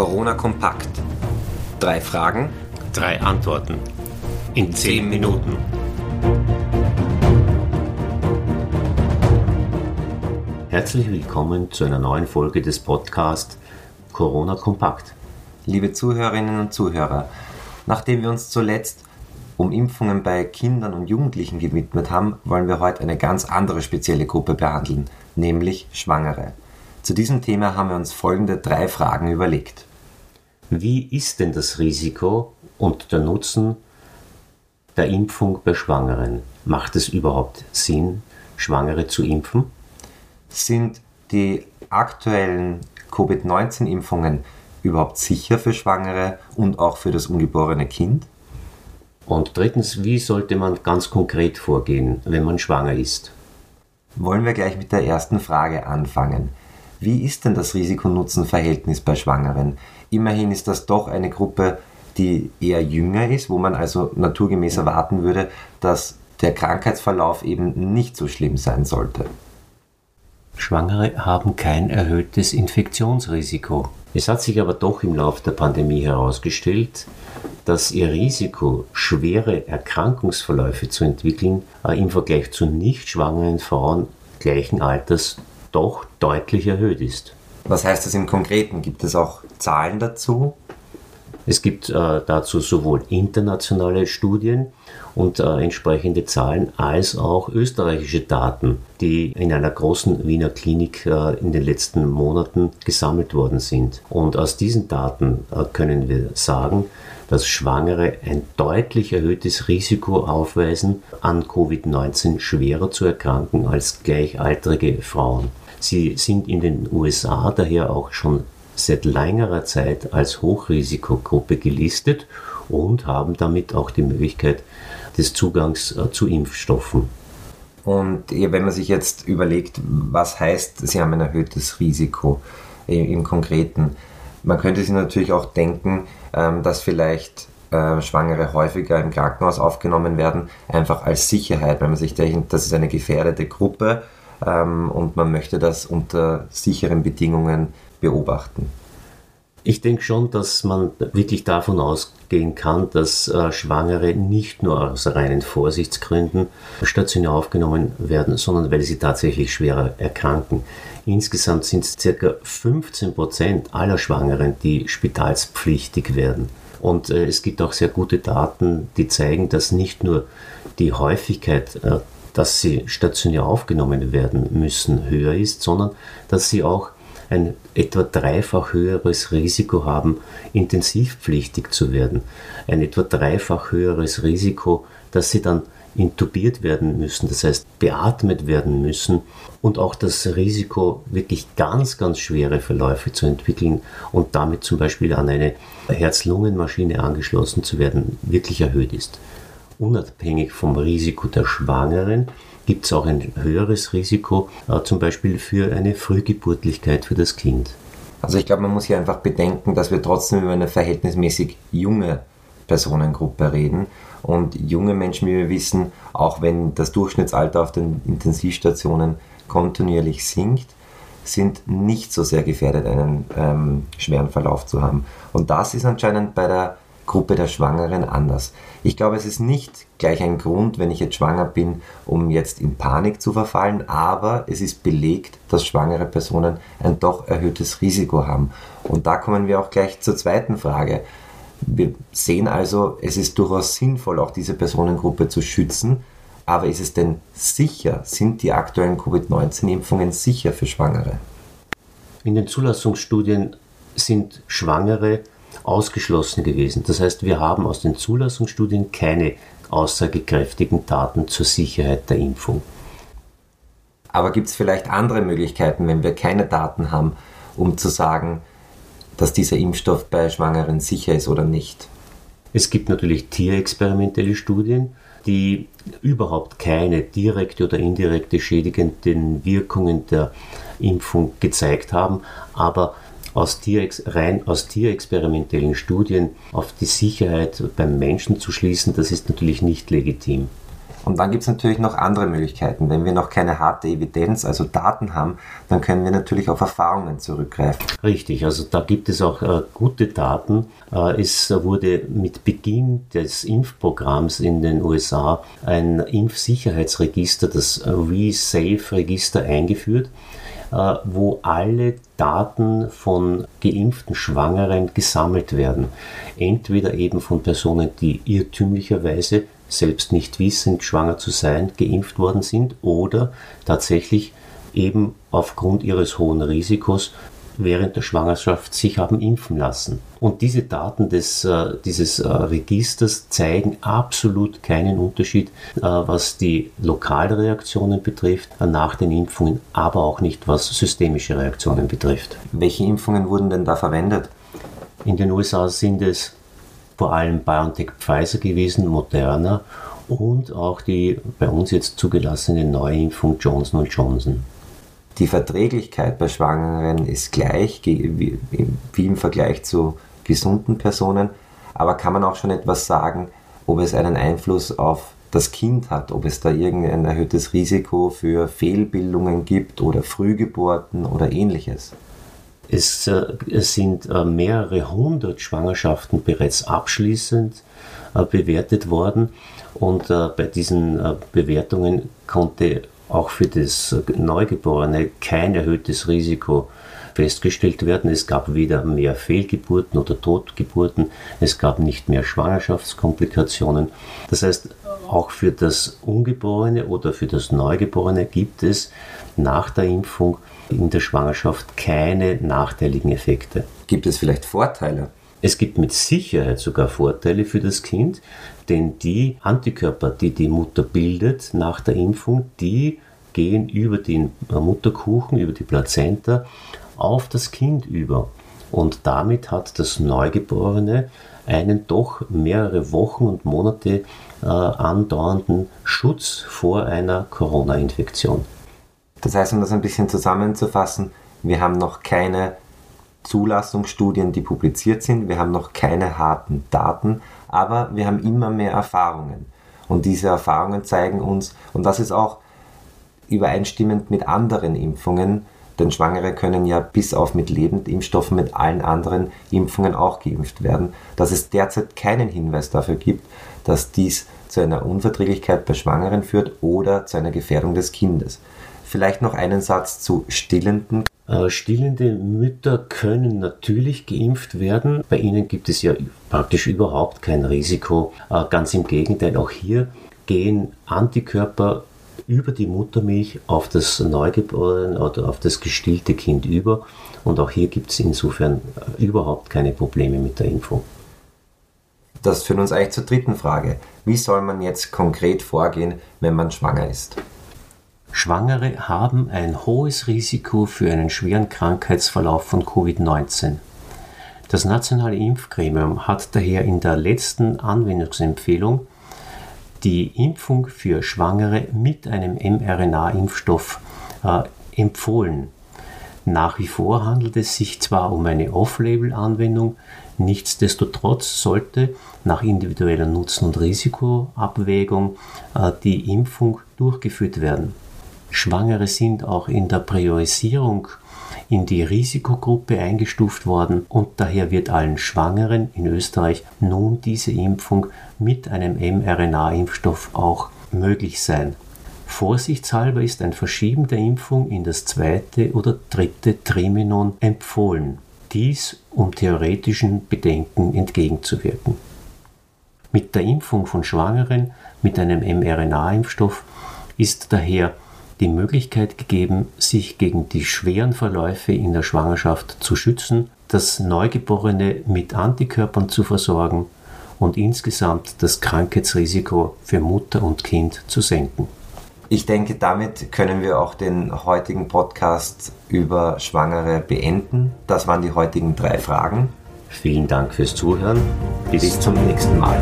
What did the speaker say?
Corona Kompakt. Drei Fragen, drei Antworten in zehn Minuten. Herzlich willkommen zu einer neuen Folge des Podcasts Corona Kompakt. Liebe Zuhörerinnen und Zuhörer, nachdem wir uns zuletzt um Impfungen bei Kindern und Jugendlichen gewidmet haben, wollen wir heute eine ganz andere spezielle Gruppe behandeln, nämlich Schwangere. Zu diesem Thema haben wir uns folgende drei Fragen überlegt. Wie ist denn das Risiko und der Nutzen der Impfung bei Schwangeren? Macht es überhaupt Sinn, Schwangere zu impfen? Sind die aktuellen Covid-19-Impfungen überhaupt sicher für Schwangere und auch für das ungeborene Kind? Und drittens, wie sollte man ganz konkret vorgehen, wenn man schwanger ist? Wollen wir gleich mit der ersten Frage anfangen. Wie ist denn das Risiko-Nutzen-Verhältnis bei Schwangeren? Immerhin ist das doch eine Gruppe, die eher jünger ist, wo man also naturgemäß erwarten würde, dass der Krankheitsverlauf eben nicht so schlimm sein sollte. Schwangere haben kein erhöhtes Infektionsrisiko. Es hat sich aber doch im Laufe der Pandemie herausgestellt, dass ihr Risiko, schwere Erkrankungsverläufe zu entwickeln, äh, im Vergleich zu nicht schwangeren Frauen gleichen Alters doch deutlich erhöht ist. Was heißt das im Konkreten? Gibt es auch Zahlen dazu? Es gibt äh, dazu sowohl internationale Studien und äh, entsprechende Zahlen als auch österreichische Daten, die in einer großen Wiener Klinik äh, in den letzten Monaten gesammelt worden sind. Und aus diesen Daten äh, können wir sagen, dass Schwangere ein deutlich erhöhtes Risiko aufweisen, an Covid-19 schwerer zu erkranken als gleichaltrige Frauen. Sie sind in den USA daher auch schon seit längerer Zeit als Hochrisikogruppe gelistet und haben damit auch die Möglichkeit des Zugangs äh, zu Impfstoffen. Und wenn man sich jetzt überlegt, was heißt, sie haben ein erhöhtes Risiko im Konkreten, man könnte sich natürlich auch denken, ähm, dass vielleicht äh, Schwangere häufiger im Krankenhaus aufgenommen werden, einfach als Sicherheit, weil man sich denkt, das ist eine gefährdete Gruppe ähm, und man möchte das unter sicheren Bedingungen beobachten. Ich denke schon, dass man wirklich davon ausgehen kann, dass äh, Schwangere nicht nur aus reinen Vorsichtsgründen stationär aufgenommen werden, sondern weil sie tatsächlich schwerer erkranken. Insgesamt sind es ca. 15 Prozent aller Schwangeren, die spitalspflichtig werden. Und äh, es gibt auch sehr gute Daten, die zeigen, dass nicht nur die Häufigkeit äh, dass sie stationär aufgenommen werden müssen, höher ist, sondern dass sie auch ein etwa dreifach höheres Risiko haben, intensivpflichtig zu werden. Ein etwa dreifach höheres Risiko, dass sie dann intubiert werden müssen, das heißt beatmet werden müssen und auch das Risiko, wirklich ganz, ganz schwere Verläufe zu entwickeln und damit zum Beispiel an eine Herz-Lungen-Maschine angeschlossen zu werden, wirklich erhöht ist unabhängig vom Risiko der Schwangeren gibt es auch ein höheres Risiko, äh, zum Beispiel für eine Frühgeburtlichkeit für das Kind. Also ich glaube, man muss hier einfach bedenken, dass wir trotzdem über eine verhältnismäßig junge Personengruppe reden. Und junge Menschen, wie wir wissen, auch wenn das Durchschnittsalter auf den Intensivstationen kontinuierlich sinkt, sind nicht so sehr gefährdet, einen ähm, schweren Verlauf zu haben. Und das ist anscheinend bei der Gruppe der Schwangeren anders. Ich glaube, es ist nicht gleich ein Grund, wenn ich jetzt schwanger bin, um jetzt in Panik zu verfallen, aber es ist belegt, dass schwangere Personen ein doch erhöhtes Risiko haben. Und da kommen wir auch gleich zur zweiten Frage. Wir sehen also, es ist durchaus sinnvoll, auch diese Personengruppe zu schützen. Aber ist es denn sicher? Sind die aktuellen Covid-19-Impfungen sicher für Schwangere? In den Zulassungsstudien sind Schwangere ausgeschlossen gewesen. Das heißt, wir haben aus den Zulassungsstudien keine aussagekräftigen Daten zur Sicherheit der Impfung. Aber gibt es vielleicht andere Möglichkeiten, wenn wir keine Daten haben, um zu sagen, dass dieser Impfstoff bei Schwangeren sicher ist oder nicht? Es gibt natürlich tierexperimentelle Studien, die überhaupt keine direkte oder indirekte schädigenden Wirkungen der Impfung gezeigt haben, aber aus Tierex rein aus tierexperimentellen Studien auf die Sicherheit beim Menschen zu schließen, das ist natürlich nicht legitim. Und dann gibt es natürlich noch andere Möglichkeiten. Wenn wir noch keine harte Evidenz, also Daten haben, dann können wir natürlich auf Erfahrungen zurückgreifen. Richtig, also da gibt es auch äh, gute Daten. Äh, es wurde mit Beginn des Impfprogramms in den USA ein Impfsicherheitsregister, das ReSafe-Register, eingeführt wo alle Daten von geimpften Schwangeren gesammelt werden. Entweder eben von Personen, die irrtümlicherweise selbst nicht wissend, schwanger zu sein, geimpft worden sind oder tatsächlich eben aufgrund ihres hohen Risikos während der Schwangerschaft sich haben impfen lassen. Und diese Daten des, äh, dieses äh, Registers zeigen absolut keinen Unterschied, äh, was die Lokalreaktionen betrifft, nach den Impfungen, aber auch nicht was systemische Reaktionen betrifft. Welche Impfungen wurden denn da verwendet? In den USA sind es vor allem BioNTech Pfizer gewesen, Moderna und auch die bei uns jetzt zugelassene Neuimpfung Johnson Johnson. Die Verträglichkeit bei Schwangeren ist gleich wie im Vergleich zu gesunden Personen, aber kann man auch schon etwas sagen, ob es einen Einfluss auf das Kind hat, ob es da irgendein erhöhtes Risiko für Fehlbildungen gibt oder Frühgeburten oder ähnliches? Es, äh, es sind äh, mehrere hundert Schwangerschaften bereits abschließend äh, bewertet worden. Und bei diesen Bewertungen konnte auch für das Neugeborene kein erhöhtes Risiko festgestellt werden. Es gab weder mehr Fehlgeburten oder Totgeburten, es gab nicht mehr Schwangerschaftskomplikationen. Das heißt, auch für das Ungeborene oder für das Neugeborene gibt es nach der Impfung in der Schwangerschaft keine nachteiligen Effekte. Gibt es vielleicht Vorteile? Es gibt mit Sicherheit sogar Vorteile für das Kind, denn die Antikörper, die die Mutter bildet nach der Impfung, die gehen über den Mutterkuchen, über die Plazenta auf das Kind über. Und damit hat das Neugeborene einen doch mehrere Wochen und Monate äh, andauernden Schutz vor einer Corona-Infektion. Das heißt, um das ein bisschen zusammenzufassen, wir haben noch keine Zulassungsstudien, die publiziert sind, wir haben noch keine harten Daten, aber wir haben immer mehr Erfahrungen. Und diese Erfahrungen zeigen uns, und das ist auch übereinstimmend mit anderen Impfungen, denn Schwangere können ja bis auf mit Lebendimpfstoffen mit allen anderen Impfungen auch geimpft werden, dass es derzeit keinen Hinweis dafür gibt, dass dies zu einer Unverträglichkeit bei Schwangeren führt oder zu einer Gefährdung des Kindes. Vielleicht noch einen Satz zu stillenden. Äh, stillende Mütter können natürlich geimpft werden. Bei ihnen gibt es ja praktisch überhaupt kein Risiko. Äh, ganz im Gegenteil, auch hier gehen Antikörper über die Muttermilch auf das Neugeborene oder auf das gestillte Kind über. Und auch hier gibt es insofern äh, überhaupt keine Probleme mit der Impfung. Das führt uns eigentlich zur dritten Frage. Wie soll man jetzt konkret vorgehen, wenn man schwanger ist? Schwangere haben ein hohes Risiko für einen schweren Krankheitsverlauf von Covid-19. Das nationale Impfgremium hat daher in der letzten Anwendungsempfehlung die Impfung für Schwangere mit einem mRNA-Impfstoff äh, empfohlen. Nach wie vor handelt es sich zwar um eine Off-Label-Anwendung, nichtsdestotrotz sollte nach individueller Nutzen- und Risikoabwägung äh, die Impfung durchgeführt werden. Schwangere sind auch in der Priorisierung in die Risikogruppe eingestuft worden und daher wird allen Schwangeren in Österreich nun diese Impfung mit einem mRNA-Impfstoff auch möglich sein. Vorsichtshalber ist ein Verschieben der Impfung in das zweite oder dritte Triminon empfohlen. Dies, um theoretischen Bedenken entgegenzuwirken. Mit der Impfung von Schwangeren mit einem mRNA-Impfstoff ist daher die Möglichkeit gegeben, sich gegen die schweren Verläufe in der Schwangerschaft zu schützen, das Neugeborene mit Antikörpern zu versorgen und insgesamt das Krankheitsrisiko für Mutter und Kind zu senken. Ich denke, damit können wir auch den heutigen Podcast über Schwangere beenden. Das waren die heutigen drei Fragen. Vielen Dank fürs Zuhören. Bis, Bis zum nächsten Mal.